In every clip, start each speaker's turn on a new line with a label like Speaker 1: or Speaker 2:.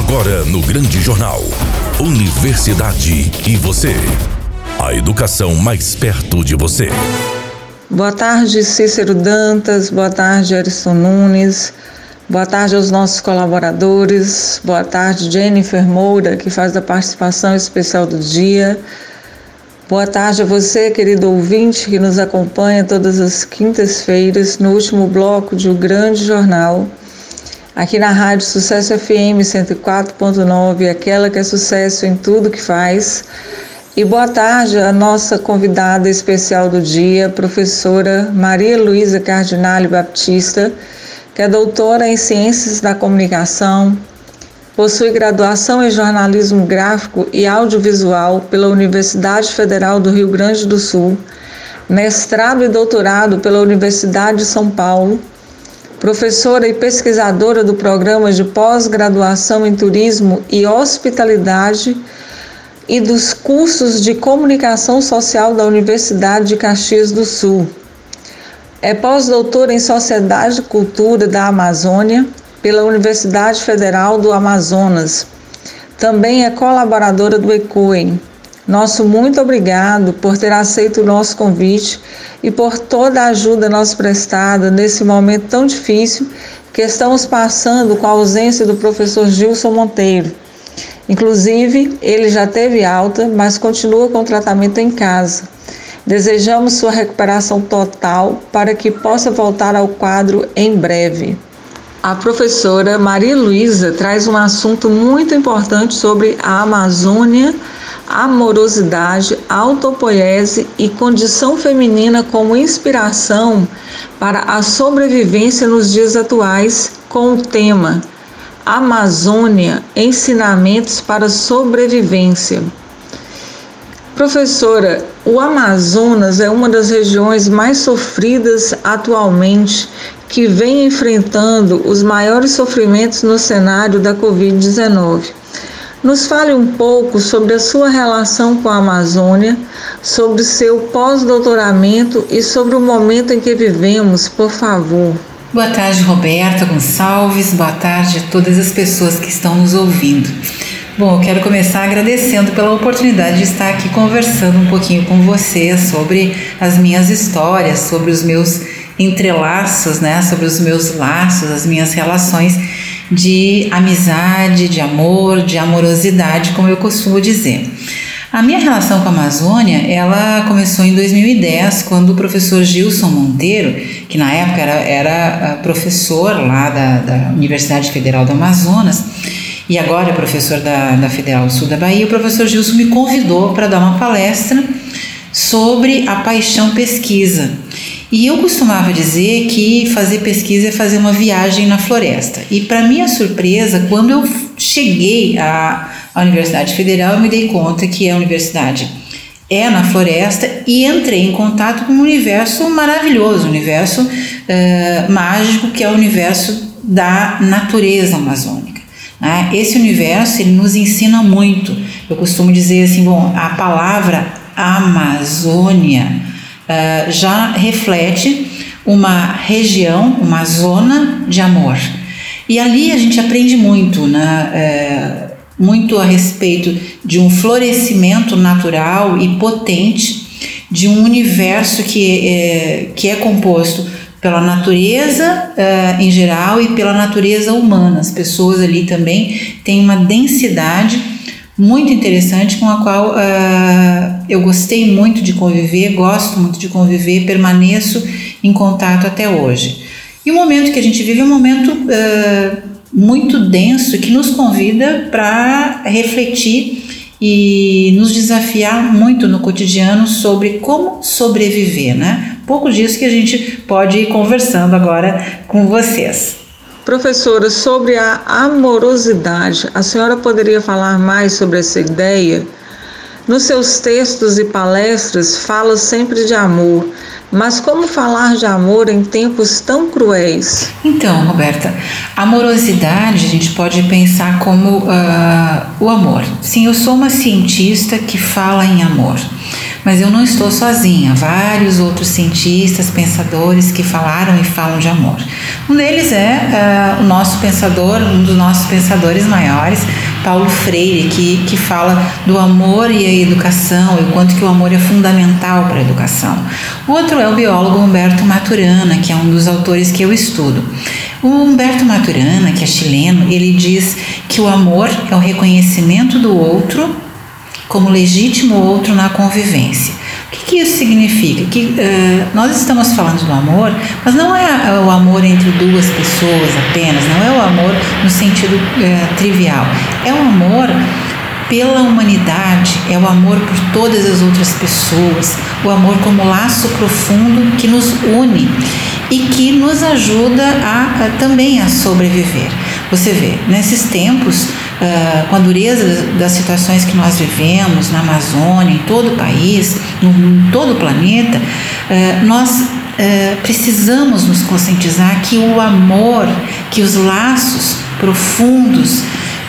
Speaker 1: Agora no Grande Jornal. Universidade e você. A educação mais perto de você.
Speaker 2: Boa tarde, Cícero Dantas. Boa tarde, Erison Nunes. Boa tarde aos nossos colaboradores. Boa tarde, Jennifer Moura, que faz a participação especial do dia. Boa tarde a você, querido ouvinte, que nos acompanha todas as quintas-feiras no último bloco de O Grande Jornal, aqui na Rádio Sucesso FM 104.9, aquela que é sucesso em tudo que faz. E boa tarde à nossa convidada especial do dia, professora Maria Luísa Cardinale Baptista, que é doutora em Ciências da Comunicação, Possui graduação em jornalismo gráfico e audiovisual pela Universidade Federal do Rio Grande do Sul, mestrado e doutorado pela Universidade de São Paulo, professora e pesquisadora do programa de pós-graduação em turismo e hospitalidade e dos cursos de comunicação social da Universidade de Caxias do Sul. É pós-doutora em Sociedade e Cultura da Amazônia pela Universidade Federal do Amazonas. Também é colaboradora do ECOEM. Nosso muito obrigado por ter aceito o nosso convite e por toda a ajuda nos prestada nesse momento tão difícil que estamos passando com a ausência do professor Gilson Monteiro. Inclusive, ele já teve alta, mas continua com tratamento em casa. Desejamos sua recuperação total para que possa voltar ao quadro em breve. A professora Maria Luísa traz um assunto muito importante sobre a Amazônia, amorosidade, autopoiese e condição feminina como inspiração para a sobrevivência nos dias atuais, com o tema Amazônia Ensinamentos para Sobrevivência. Professora, o Amazonas é uma das regiões mais sofridas atualmente que vem enfrentando os maiores sofrimentos no cenário da Covid-19. Nos fale um pouco sobre a sua relação com a Amazônia, sobre seu pós-doutoramento e sobre o momento em que vivemos, por favor.
Speaker 3: Boa tarde, Roberta Gonçalves. Boa tarde a todas as pessoas que estão nos ouvindo. Bom, eu quero começar agradecendo pela oportunidade de estar aqui conversando um pouquinho com você sobre as minhas histórias, sobre os meus entrelaços, né, sobre os meus laços, as minhas relações de amizade, de amor, de amorosidade, como eu costumo dizer. A minha relação com a Amazônia, ela começou em 2010, quando o professor Gilson Monteiro, que na época era, era ah, professor lá da, da Universidade Federal do Amazonas, e agora é professor da, da Federal do Sul da Bahia, o professor Gilson me convidou para dar uma palestra sobre a paixão pesquisa. E eu costumava dizer que fazer pesquisa é fazer uma viagem na floresta. E para minha surpresa, quando eu cheguei à, à Universidade Federal, eu me dei conta que a universidade é na floresta e entrei em contato com um universo maravilhoso, um universo uh, mágico que é o universo da natureza amazônica. Né? Esse universo ele nos ensina muito. Eu costumo dizer assim, bom, a palavra Amazônia uh, já reflete uma região, uma zona de amor. E ali a gente aprende muito, né? Uh, muito a respeito de um florescimento natural e potente de um universo que é, que é composto pela natureza em geral e pela natureza humana. As pessoas ali também têm uma densidade muito interessante com a qual uh, eu gostei muito de conviver, gosto muito de conviver, permaneço em contato até hoje. E o momento que a gente vive é um momento uh, muito denso que nos convida para refletir e nos desafiar muito no cotidiano sobre como sobreviver, né? Pouco disso que a gente pode ir conversando agora com vocês.
Speaker 2: Professora, sobre a amorosidade, a senhora poderia falar mais sobre essa ideia? Nos seus textos e palestras, fala sempre de amor, Mas como falar de amor em tempos tão cruéis?
Speaker 3: Então, Roberta, amorosidade a gente pode pensar como uh, o amor. Sim, eu sou uma cientista que fala em amor. Mas eu não estou sozinha, vários outros cientistas, pensadores que falaram e falam de amor. Um deles é uh, o nosso pensador, um dos nossos pensadores maiores, Paulo Freire, que, que fala do amor e a educação e o quanto que o amor é fundamental para a educação. O outro é o biólogo Humberto Maturana, que é um dos autores que eu estudo. O Humberto Maturana, que é chileno, ele diz que o amor é o reconhecimento do outro como legítimo outro na convivência. O que, que isso significa? Que uh, nós estamos falando do amor, mas não é o amor entre duas pessoas apenas, não é o amor no sentido uh, trivial. É o amor pela humanidade, é o amor por todas as outras pessoas, o amor como laço profundo que nos une e que nos ajuda a, a também a sobreviver. Você vê, nesses tempos uh, com a dureza das situações que nós vivemos na Amazônia, em todo o país, no, em todo o planeta, uh, nós uh, precisamos nos conscientizar que o amor, que os laços profundos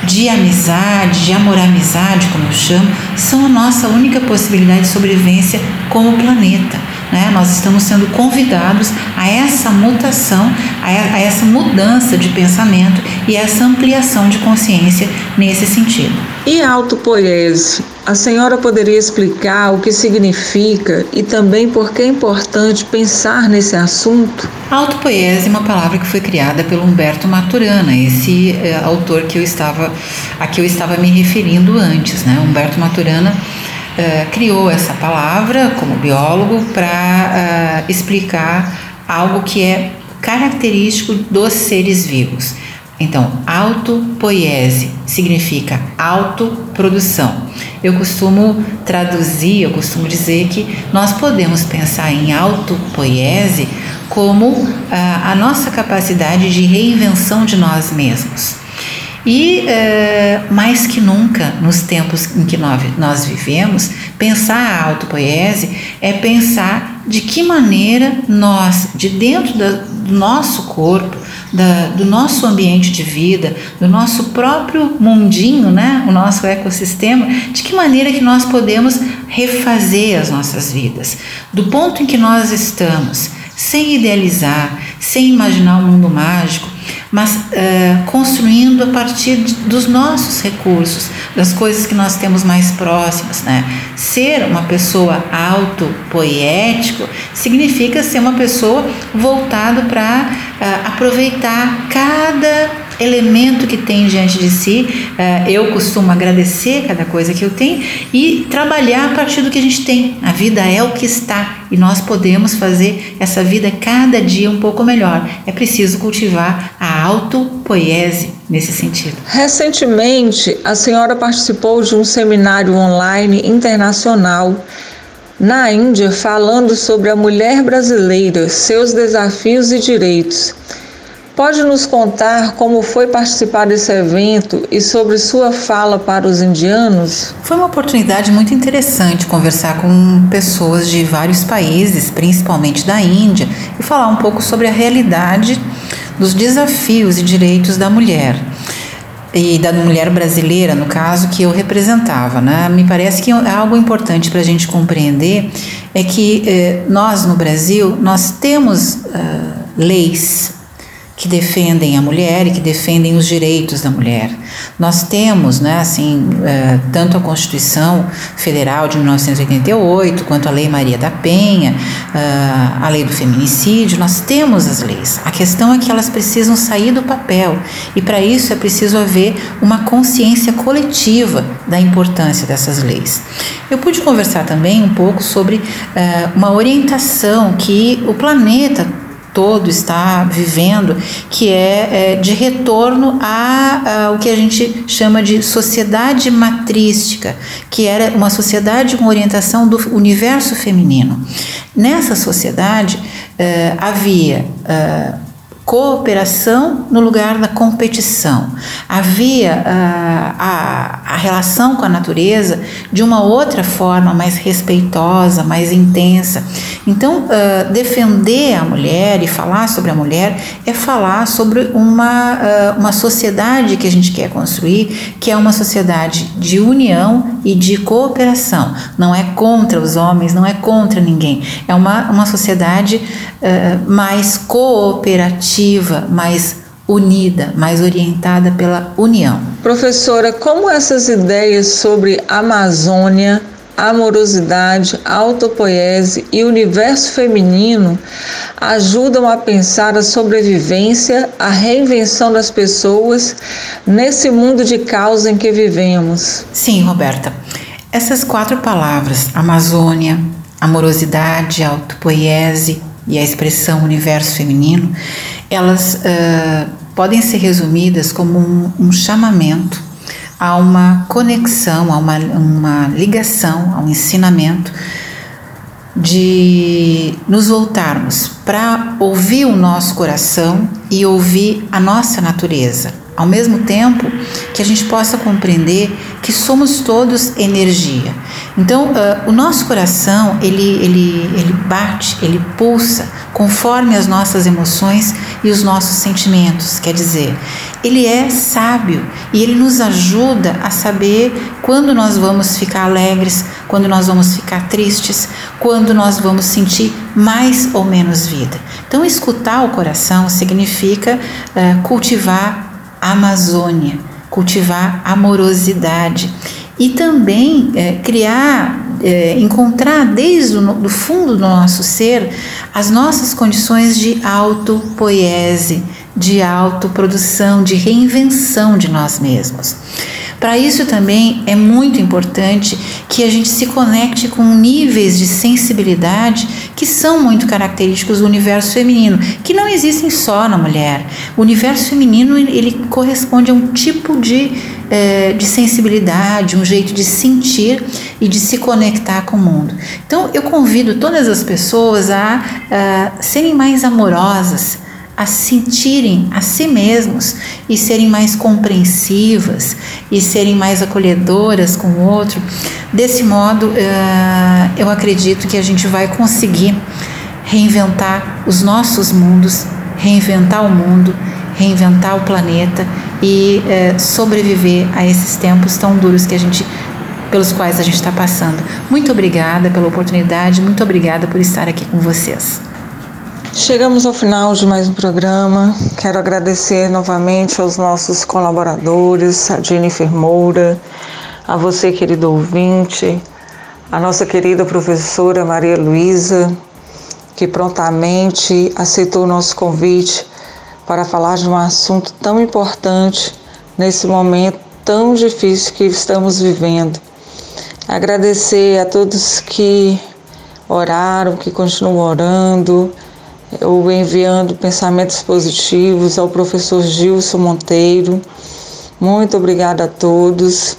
Speaker 3: de amizade, de amor-amizade, como eu chamo, são a nossa única possibilidade de sobrevivência como planeta. Né? Nós estamos sendo convidados a essa mutação, a essa mudança de pensamento e essa ampliação de consciência nesse sentido.
Speaker 2: E autopoiese? A senhora poderia explicar o que significa e também por que é importante pensar nesse assunto?
Speaker 3: Autopoiese é uma palavra que foi criada pelo Humberto Maturana, esse é, autor que eu estava, a que eu estava me referindo antes. Né? Humberto Maturana uh, criou essa palavra como biólogo para uh, explicar algo que é característico dos seres vivos. Então, autopoiese significa autoprodução. Eu costumo traduzir, eu costumo dizer que nós podemos pensar em autopoiese como a, a nossa capacidade de reinvenção de nós mesmos. E é, mais que nunca, nos tempos em que nós, vivemos, pensar a autopoiese é pensar de que maneira nós, de dentro do nosso corpo, da, do nosso ambiente de vida, do nosso próprio mundinho, né, o nosso ecossistema, de que maneira que nós podemos refazer as nossas vidas, do ponto em que nós estamos, sem idealizar, sem imaginar um mundo mágico, mas uh, construindo a partir de, dos nossos recursos, das coisas que nós temos mais próximas. Né? Ser uma pessoa autopoético significa ser uma pessoa voltada para uh, aproveitar cada elemento que tem diante de si. Uh, eu costumo agradecer cada coisa que eu tenho e trabalhar a partir do que a gente tem. A vida é o que está e nós podemos fazer essa vida cada dia um pouco melhor. É preciso cultivar a autopoiese nesse sentido.
Speaker 2: Recentemente, a senhora participou de um seminário online internacional na Índia falando sobre a mulher brasileira, seus desafios e direitos. Pode nos contar como foi participar desse evento e sobre sua fala para os indianos?
Speaker 3: Foi uma oportunidade muito interessante conversar com pessoas de vários países, principalmente da Índia, e falar um pouco sobre a realidade dos desafios e direitos da mulher e da mulher brasileira, no caso, que eu representava. Né? Me parece que algo importante para a gente compreender é que eh, nós, no Brasil, nós temos uh, leis que defendem a mulher e que defendem os direitos da mulher. Nós temos, né, assim, é, tanto a Constituição Federal de 1988, quanto a Lei Maria da Penha, é, a Lei do Feminicídio, nós temos as leis. A questão é que elas precisam sair do papel e para isso é preciso haver uma consciência coletiva da importância dessas leis. Eu pude conversar também um pouco sobre é, uma orientação que o planeta todo está vivendo, que é, é de retorno a, a, o que a gente chama de sociedade matrística, que era uma sociedade com orientação do universo feminino. Nessa sociedade é, havia é, cooperação no lugar da competição. Havia uh, a, a relação com a natureza de uma outra forma, mais respeitosa, mais intensa. Então, uh, defender a mulher e falar sobre a mulher é falar sobre uma, uh, uma sociedade que a gente quer construir, que é uma sociedade de união e de cooperação. Não é contra os homens, não é contra ninguém. É uma, uma sociedade mais cooperativa mais unida, mais orientada pela união.
Speaker 2: Professora, como essas ideias sobre Amazônia, amorosidade, autopoiese e universo feminino ajudam a pensar a sobrevivência, a reinvenção das pessoas nesse mundo de caos em que vivemos?
Speaker 3: Sim, Roberta. Essas quatro palavras, Amazônia, amorosidade, autopoiese e a expressão universo feminino, elas uh, podem ser resumidas como um, um, chamamento a uma conexão, a uma, uma ligação, a um ensinamento de nos voltarmos para ouvir o nosso coração e ouvir a nossa natureza, ao mesmo tempo que a gente possa compreender que somos todos energia. Então, uh, o nosso coração ele, ele, ele bate, ele pulsa conforme as nossas emoções e os nossos sentimentos. Quer dizer, ele é sábio e ele nos ajuda a saber quando nós vamos ficar alegres, quando nós vamos ficar tristes, quando nós vamos sentir mais ou menos vida. Então, escutar o coração significa uh, cultivar Amazônia, cultivar amorosidade e também é, criar, é, encontrar desde o do fundo do nosso ser as nossas condições de autopoiese, de autoprodução, de reinvenção de nós mesmos. Para isso também é muito importante que a gente se conecte com níveis de sensibilidade que são muito característicos do universo feminino, que não existem só na mulher. O universo feminino ele corresponde a um tipo de, eh, de sensibilidade, um jeito de sentir e de se conectar com o mundo. Então eu convido todas as pessoas a, a serem mais amorosas a sentirem a si mesmos e serem mais compreensivas e serem mais acolhedoras com o outro. Desse modo, eh, eu acredito que a gente vai conseguir reinventar os nossos mundos, reinventar o mundo, reinventar o planeta e eh, sobreviver a esses tempos tão duros que a gente pelos quais a gente está passando. Muito obrigada pela oportunidade, muito obrigada por estar aqui com vocês.
Speaker 2: Chegamos ao final de mais um programa. Quero agradecer novamente aos nossos colaboradores, a Jennifer Moura, a você, querido ouvinte, a nossa querida professora Maria Luísa, que prontamente aceitou o nosso convite para falar de um assunto tão importante nesse momento tão difícil que estamos vivendo. Agradecer a todos que oraram, que continuam orando ou enviando pensamentos positivos ao professor Gilson Monteiro. Muito obrigada a todos.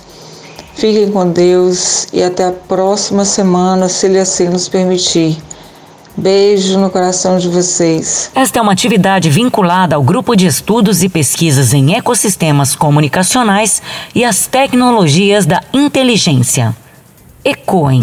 Speaker 2: Fiquem com Deus e até a próxima semana, se Ele assim nos permitir. Beijo no coração de vocês.
Speaker 4: Esta é uma atividade vinculada ao grupo de estudos e pesquisas em ecossistemas comunicacionais e as tecnologias da inteligência. ECOEM.